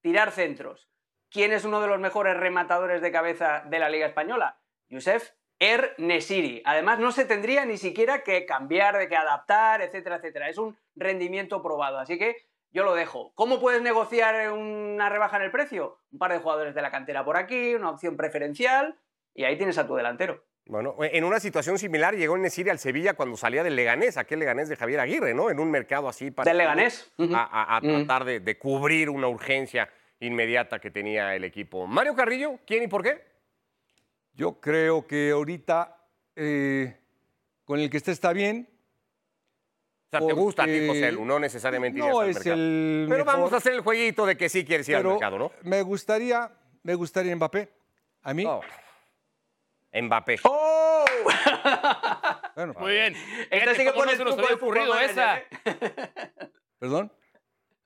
tirar centros. ¿Quién es uno de los mejores rematadores de cabeza de la Liga Española? Yusef Er Nesiri. Además, no se tendría ni siquiera que cambiar, de que adaptar, etcétera, etcétera. Es un rendimiento probado. Así que yo lo dejo. ¿Cómo puedes negociar una rebaja en el precio? Un par de jugadores de la cantera por aquí, una opción preferencial, y ahí tienes a tu delantero. Bueno, en una situación similar llegó Nesiri al Sevilla cuando salía del Leganés, aquel Leganés de Javier Aguirre, ¿no? En un mercado así para Del Leganés. A, a- a tratar de, de cubrir una urgencia inmediata que tenía el equipo. Mario Carrillo, ¿quién y por qué? Yo creo que ahorita eh, con el que esté está bien, O sea, te gusta a ti, José Lu, no necesariamente No al es mercado. el Pero vamos a hacer el jueguito de que sí quieres ir al mercado, ¿no? Me gustaría, me gustaría Mbappé. A mí, No. Mbappé. ¡Oh! bueno, Muy bien. Esta sí que no se nos había ocurrido esa. ¿eh? perdón.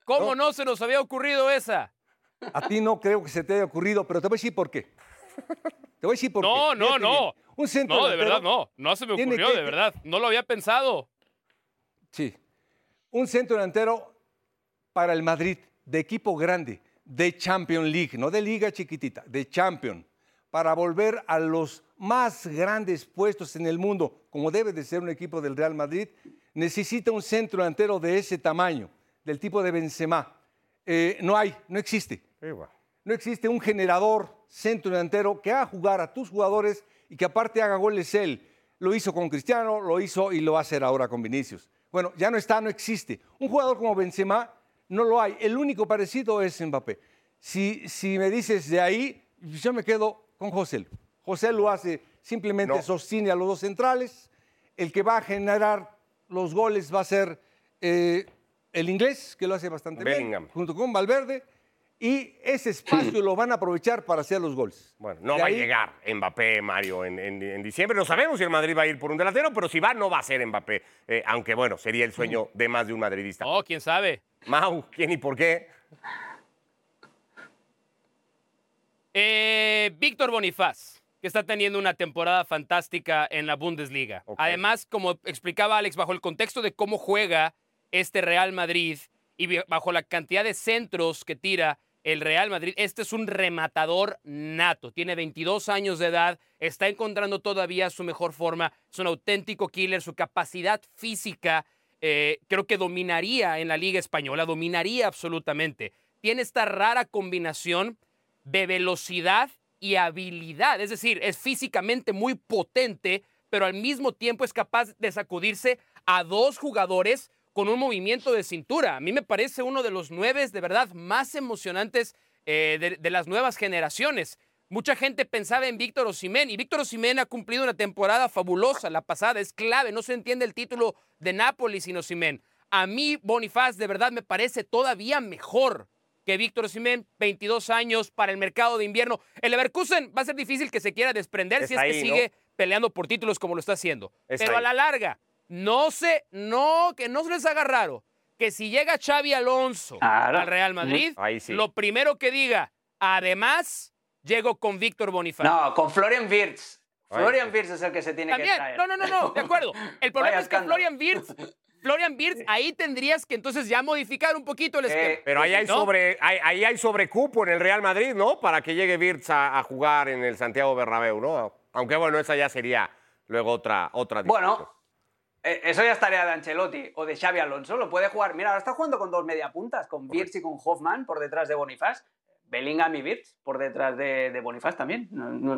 ¿Cómo No. no se nos había ocurrido esa? A ti no creo que se te haya ocurrido, pero te voy a decir por qué. Te voy a decir por No, qué. no, no. bien. Un centro No, de verdad no. No se me ocurrió, que- de verdad. No lo había pensado. Sí. Un centro delantero para el Madrid, de equipo grande, de Champions League, no de liga chiquitita, de Champion, para volver a los más grandes puestos en el mundo, como debe de ser un equipo del Real Madrid, necesita un centro delantero de ese tamaño, del tipo de Benzema. Eh, no hay, no existe. No existe un generador centro delantero que haga jugar a tus jugadores y que aparte haga goles él. Lo hizo con Cristiano, lo hizo y lo va a hacer ahora con Vinicius. Bueno, ya no está, no existe. Un jugador como Benzema no lo hay. El único parecido es Mbappé. Si, si me dices de ahí, yo me quedo con José. Lu. José lo hace, simplemente No. sostiene a los dos centrales. El que va a generar los goles va a ser eh, el inglés, que lo hace bastante Bellingham. bien, junto con Valverde. Y ese espacio lo van a aprovechar para hacer los goles. Bueno, no De va ahí- a llegar Mbappé, Mario, en, en- en diciembre. No sabemos si el Madrid va a ir por un delantero, pero si va, no va a ser Mbappé. Eh, aunque, bueno, sería el sueño de más de un madridista. Oh, quién sabe. Mau, ¿quién y por qué? Eh, Víctor Bonifaz, que está teniendo una temporada fantástica en la Bundesliga. Además, como explicaba Alex, bajo el contexto de cómo juega este Real Madrid y bajo la cantidad de centros que tira el Real Madrid, este es un rematador nato. Tiene 22 años de edad, está encontrando todavía su mejor forma, es un auténtico killer, su capacidad física eh, creo que dominaría en la Liga Española, dominaría absolutamente. Tiene esta rara combinación de velocidad y habilidad. Es decir, es físicamente muy potente, pero al mismo tiempo es capaz de sacudirse a dos jugadores con un movimiento de cintura. A mí me parece uno de los nueve de verdad más emocionantes eh, de, las nuevas generaciones. Mucha gente pensaba en Víctor Osimén y Víctor Osimén ha cumplido una temporada fabulosa. La pasada es clave, no se entiende el título de Nápoles sin Osimén. A mí Bonifaz de verdad me parece todavía mejor que Víctor Osimhen, 22 años para el mercado de invierno. El Leverkusen va a ser difícil que se quiera desprender si es que sigue peleando por títulos como lo está haciendo. Pero a la larga, no se, no, que no se les haga raro que si llega Xavi Alonso al Real Madrid, sí. lo primero que diga, además, llego con Víctor Bonifaz. No, con Florian Wirtz. Florian. Wirtz es el que se tiene que traer. no, no, no, no, de acuerdo. El problema Vaya es que. Florian Wirtz, Florian Wirtz, ahí tendrías que entonces ya modificar un poquito el esquema. Eh, Pero ahí hay, ¿No? sobre, ahí, ahí hay sobrecupo en el Real Madrid, ¿no? Para que llegue Virts a, a jugar en el Santiago Bernabéu, ¿no? Aunque bueno, esa ya sería luego otra, otra discusión. Bueno, eh, eso ya es tarea de Ancelotti o de Xavi Alonso. Lo puede jugar. Mira, ahora está jugando con dos mediapuntas, con Wirtz y con Hoffman por detrás de Bonifaz. Bellingham y Wirtz por detrás de, de Bonifaz también,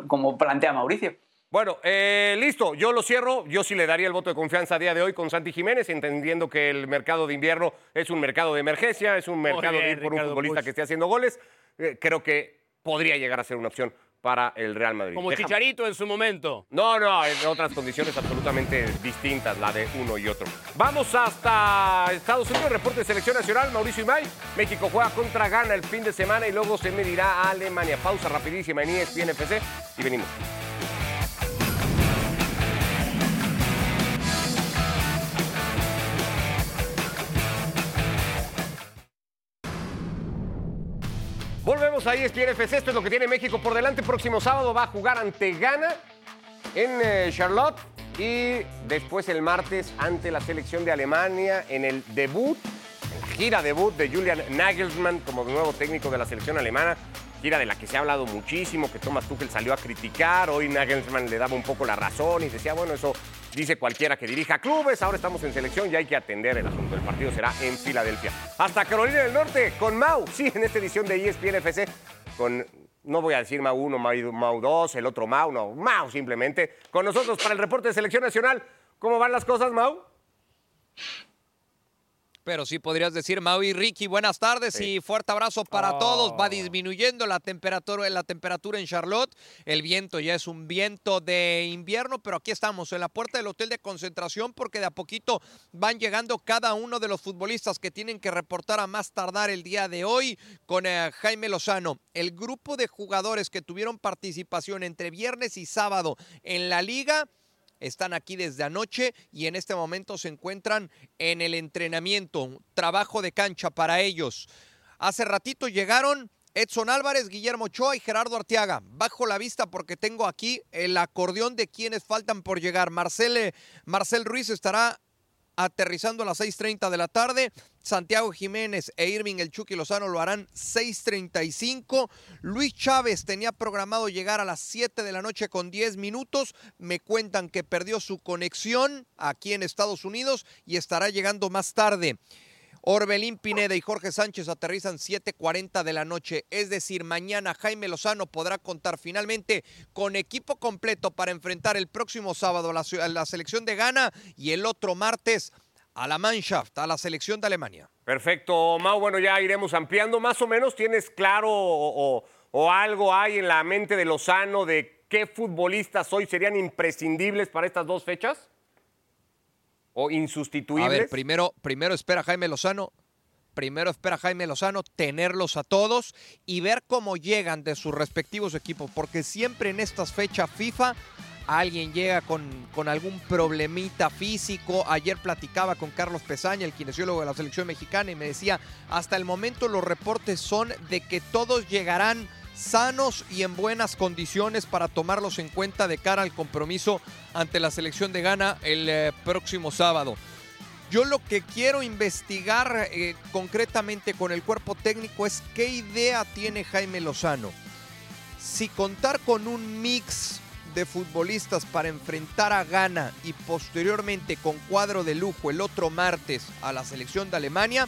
como plantea Mauricio. Bueno, eh, listo, yo lo cierro. Yo sí le daría el voto de confianza a día de hoy con Santi Jiménez, entendiendo que el mercado de invierno es un mercado de emergencia, es un mercado de ir por un futbolista que esté haciendo goles. Eh, creo que podría llegar a ser una opción para el Real Madrid. Como Déjame- Chicharito en su momento. No, no, en otras condiciones absolutamente distintas, la de uno y otro. Vamos hasta Estados Unidos, reporte de selección nacional, Mauricio Imay. México juega contra Ghana el fin de semana y luego se medirá a Alemania. Pausa rapidísima en ESPN FC y venimos. Volvemos a ESPN FC, esto es lo que tiene México por delante. Próximo sábado va a jugar ante Ghana en eh, Charlotte y después el martes ante la selección de Alemania en el debut, en gira debut de Julian Nagelsmann como nuevo técnico de la selección alemana. Gira de la que se ha hablado muchísimo, que Thomas Tuchel salió a criticar. Hoy Nagelsmann le daba un poco la razón y decía, bueno, eso dice cualquiera que dirija clubes. Ahora estamos en selección y hay que atender el asunto. El partido será en Filadelfia. Hasta Carolina del Norte con Mau. Sí, en esta edición de ESPN FC con no voy a decir Mau 1, Mau, Mau 2, el otro Mau, no, Mau simplemente. Con nosotros para el reporte de selección nacional. ¿Cómo van las cosas, Mau? Pero sí podrías decir, Maui Ricky, buenas tardes y fuerte abrazo para todos. Va Oh. disminuyendo la temperatura, la temperatura en Charlotte. El viento ya es un viento de invierno, pero aquí estamos en la puerta del hotel de concentración porque de a poquito van llegando cada uno de los futbolistas que tienen que reportar a más tardar el día de hoy con eh, Jaime Lozano. El grupo de jugadores que tuvieron participación entre viernes y sábado en la liga están aquí desde anoche y en este momento se encuentran en el entrenamiento, trabajo de cancha para ellos. Hace ratito llegaron Edson Álvarez, Guillermo Ochoa y Gerardo Arteaga. Bajo la vista porque tengo aquí el acordeón de quienes faltan por llegar. Marcel, Marcel Ruiz estará aterrizando a las 6.30 de la tarde. Santiago Jiménez e Irving El Chucky Lozano lo harán 6.35. Luis Chávez tenía programado llegar a las 7 de la noche con 10 minutos. Me cuentan que perdió su conexión aquí en Estados Unidos y estará llegando más tarde. Orbelín Pineda y Jorge Sánchez aterrizan 7.40 de la noche. Es decir, mañana Jaime Lozano podrá contar finalmente con equipo completo para enfrentar el próximo sábado a la, selección de Ghana y el otro martes a la Mannschaft, a la selección de Alemania. Perfecto, Mau. Bueno, ya iremos ampliando. Más o menos, ¿tienes claro o, o algo hay en la mente de Lozano de qué futbolistas hoy serían imprescindibles para estas dos fechas? ¿O insustituibles? A ver, primero, primero espera Jaime Lozano. Primero espera Jaime Lozano tenerlos a todos y ver cómo llegan de sus respectivos equipos, porque siempre en estas fechas FIFA alguien llega con, con, algún problemita físico. Ayer platicaba con Carlos Pesaña, el kinesiólogo de la selección mexicana, y me decía, hasta el momento los reportes son de que todos llegarán sanos y en buenas condiciones para tomarlos en cuenta de cara al compromiso ante la selección de Ghana el eh, próximo sábado. Yo lo que quiero investigar eh, concretamente con el cuerpo técnico es qué idea tiene Jaime Lozano. Si contar con un mix de futbolistas para enfrentar a Ghana y posteriormente con cuadro de lujo el otro martes a la selección de Alemania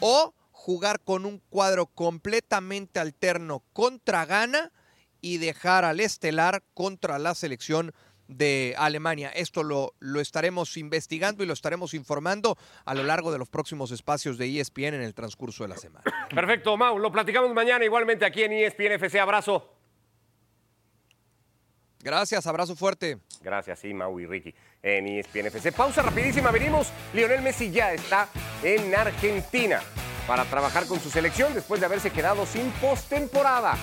o jugar con un cuadro completamente alterno contra Ghana y dejar al estelar contra la selección de Alemania. Esto lo, lo, estaremos investigando y lo estaremos informando a lo largo de los próximos espacios de ESPN en el transcurso de la semana. Perfecto, Mau. Lo platicamos mañana igualmente aquí en ESPN FC. Abrazo. Gracias, abrazo fuerte. Gracias, sí, Mau y Ricky en ESPN FC. Pausa rapidísima, venimos. Lionel Messi ya está en Argentina para trabajar con su selección después de haberse quedado sin postemporada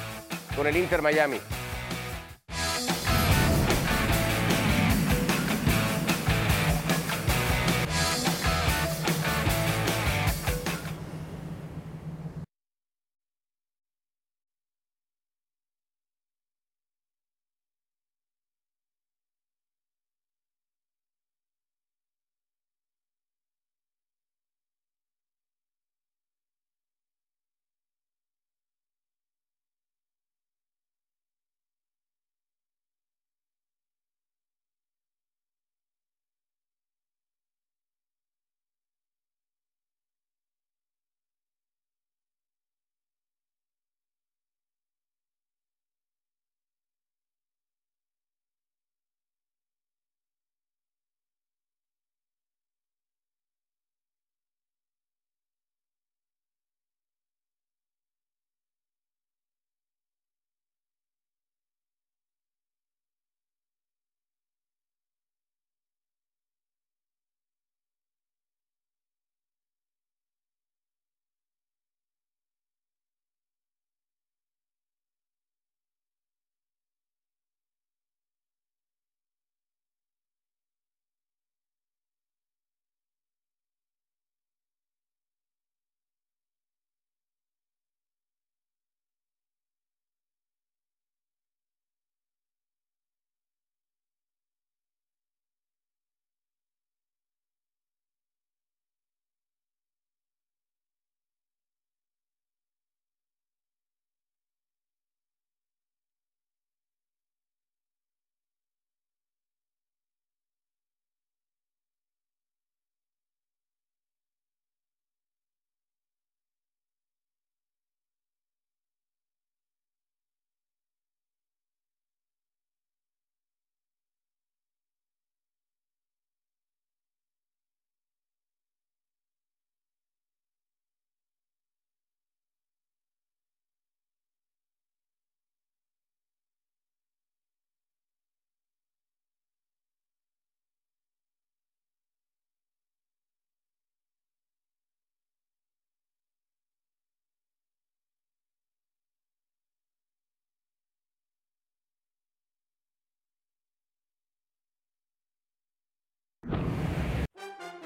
con el Inter Miami.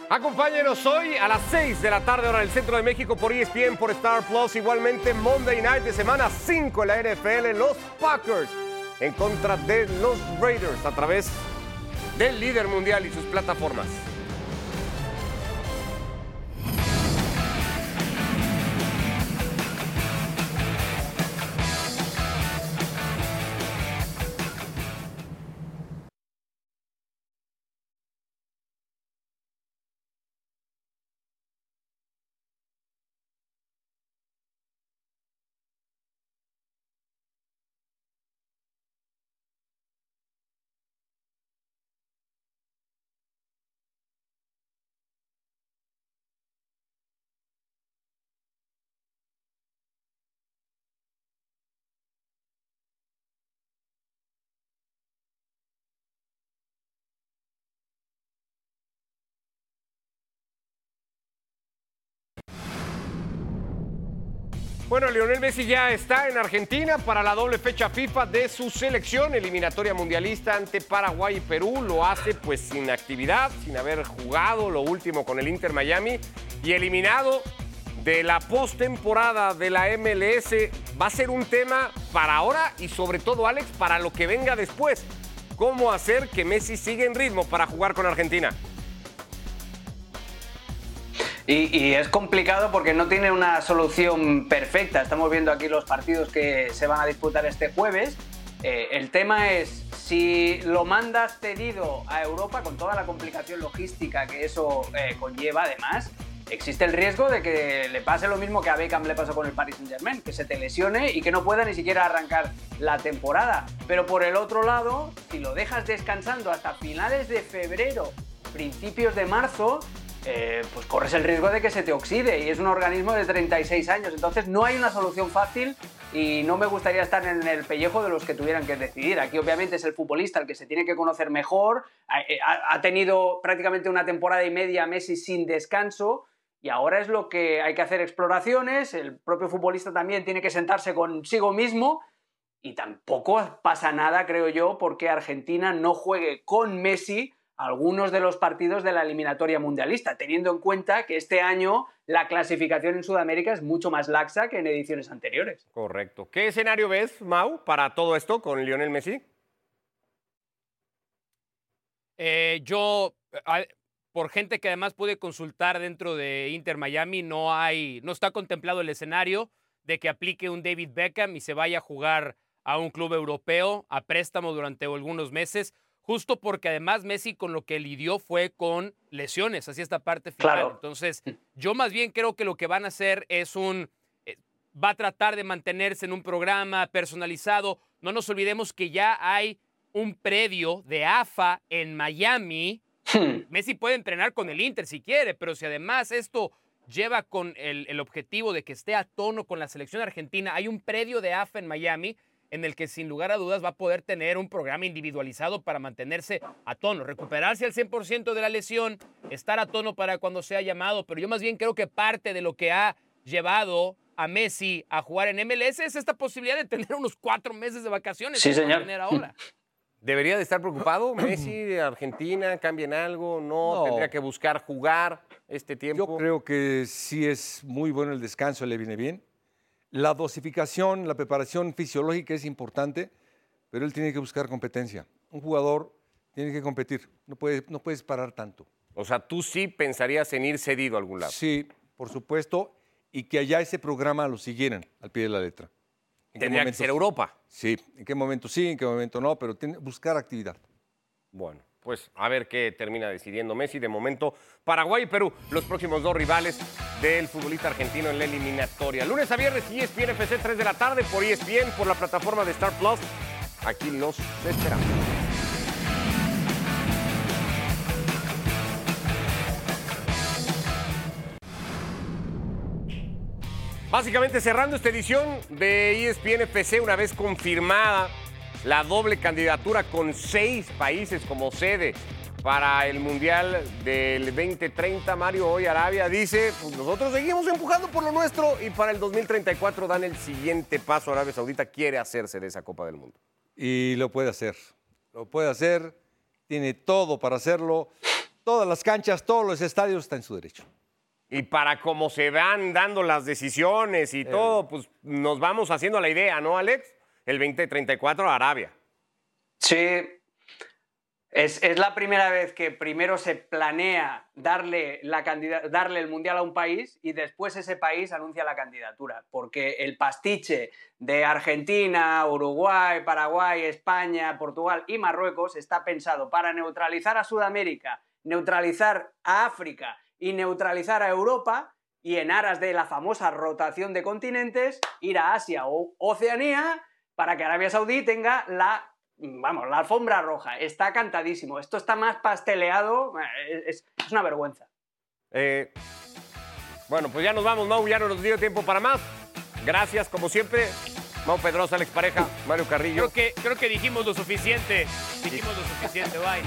Acompáñenos hoy a las 6 de la tarde hora del centro de México por ESPN, por Star Plus. Igualmente Monday Night de semana 5 en la NFL, los Packers en contra de los Raiders a través del líder mundial y sus plataformas. Bueno, Lionel Messi ya está en Argentina para la doble fecha FIFA de su selección eliminatoria mundialista ante Paraguay y Perú. Lo hace pues sin actividad, sin haber jugado lo último con el Inter Miami y eliminado de la postemporada de la MLS. Va a ser un tema para ahora y sobre todo, Alex, para lo que venga después. ¿Cómo hacer que Messi siga en ritmo para jugar con Argentina? Y, es complicado porque no tiene una solución perfecta. Estamos viendo aquí los partidos que se van a disputar este jueves. Eh, el tema es si lo mandas cedido a Europa con toda la complicación logística que eso eh, conlleva además, existe el riesgo de que le pase lo mismo que a Beckham le pasó con el Paris Saint Germain, que se te lesione y que no pueda ni siquiera arrancar la temporada. Pero por el otro lado, si lo dejas descansando hasta finales de febrero, principios de marzo, eh, pues corres el riesgo de que se te oxide y es un organismo de 36 años. Entonces no hay una solución fácil y no me gustaría estar en el pellejo de los que tuvieran que decidir. Aquí obviamente es el futbolista el que se tiene que conocer mejor. Eh, ha, tenido prácticamente una temporada y media Messi sin descanso. Y ahora es lo que hay que hacer exploraciones, el propio futbolista también tiene que sentarse consigo mismo y tampoco pasa nada, creo yo, porque Argentina no juegue con Messi algunos de los partidos de la eliminatoria mundialista, teniendo en cuenta que este año la clasificación en Sudamérica es mucho más laxa que en ediciones anteriores. Correcto. ¿Qué escenario ves, Mau, para todo esto con Lionel Messi? Eh, yo, por gente que además pude consultar dentro de Inter Miami, no hay, no está contemplado el escenario de que aplique un David Beckham y se vaya a jugar a un club europeo a préstamo durante algunos meses justo porque además Messi con lo que lidió fue con lesiones, así esta parte final. Entonces, yo más bien creo que lo que van a hacer es un, eh, va a tratar de mantenerse en un programa personalizado. No nos olvidemos que ya hay un predio de AFA en Miami. Hmm. Messi puede entrenar con el Inter si quiere, pero si además esto lleva con el, el objetivo de que esté a tono con la selección argentina, hay un predio de AFA en Miami en el que sin lugar a dudas va a poder tener un programa individualizado para mantenerse a tono, recuperarse al 100% de la lesión, estar a tono para cuando sea llamado, pero yo más bien creo que parte de lo que ha llevado a Messi a jugar en MLS es esta posibilidad de tener unos cuatro meses de vacaciones. Sí, señor. Tener ahora. ¿Debería de estar preocupado Messi de Argentina? ¿Cambien algo? No, ¿Tendría que buscar jugar este tiempo? Yo creo que sí es muy bueno el descanso, le viene bien. La dosificación, la preparación fisiológica es importante, pero él tiene que buscar competencia. Un jugador tiene que competir, no, puede, no puedes parar tanto. O sea, tú sí pensarías en ir cedido a algún lado. Sí, por supuesto, y que allá ese programa lo siguieran al pie de la letra. Tendría que ser Europa. Sí, en qué momento sí, en qué momento no, pero tiene, buscar actividad. Bueno pues a ver qué termina decidiendo Messi. De momento, Paraguay y Perú, los próximos dos rivales del futbolista argentino en la eliminatoria. Lunes a viernes, ESPN FC 3 de la tarde por ESPN, por la plataforma de Star Plus. Aquí los esperamos. Básicamente cerrando esta edición de ESPN FC, una vez confirmada la doble candidatura con seis países como sede para el Mundial del 2030. Mario hoy Arabia dice, pues nosotros seguimos empujando por lo nuestro y para el 2034 dan el siguiente paso. Arabia Saudita quiere hacerse de esa Copa del Mundo. Y lo puede hacer, lo puede hacer, tiene todo para hacerlo. todas las canchas, todos los estadios, está en su derecho. Y para cómo se van dando las decisiones y todo, pues nos vamos haciendo la idea, ¿no, Alex? El 2034 Arabia. Sí. Es, es la primera vez que primero se planea darle, la darle el mundial a un país y después ese país anuncia la candidatura. Porque el pastiche de Argentina, Uruguay, Paraguay, España, Portugal y Marruecos está pensado para neutralizar a Sudamérica, neutralizar a África y neutralizar a Europa y en aras de la famosa rotación de continentes ir a Asia o Oceanía para que Arabia Saudí tenga la, vamos, la alfombra roja. Está cantadísimo. Esto está más pasteleado. eh, Es, es una vergüenza. Eh, bueno, pues ya nos vamos, Mau, ya no nos dio tiempo para más. Gracias, como siempre. Mau Pedrosa, Alex Pareja, Mario Carrillo. Creo que, creo que dijimos lo suficiente. Dijimos lo suficiente, bye.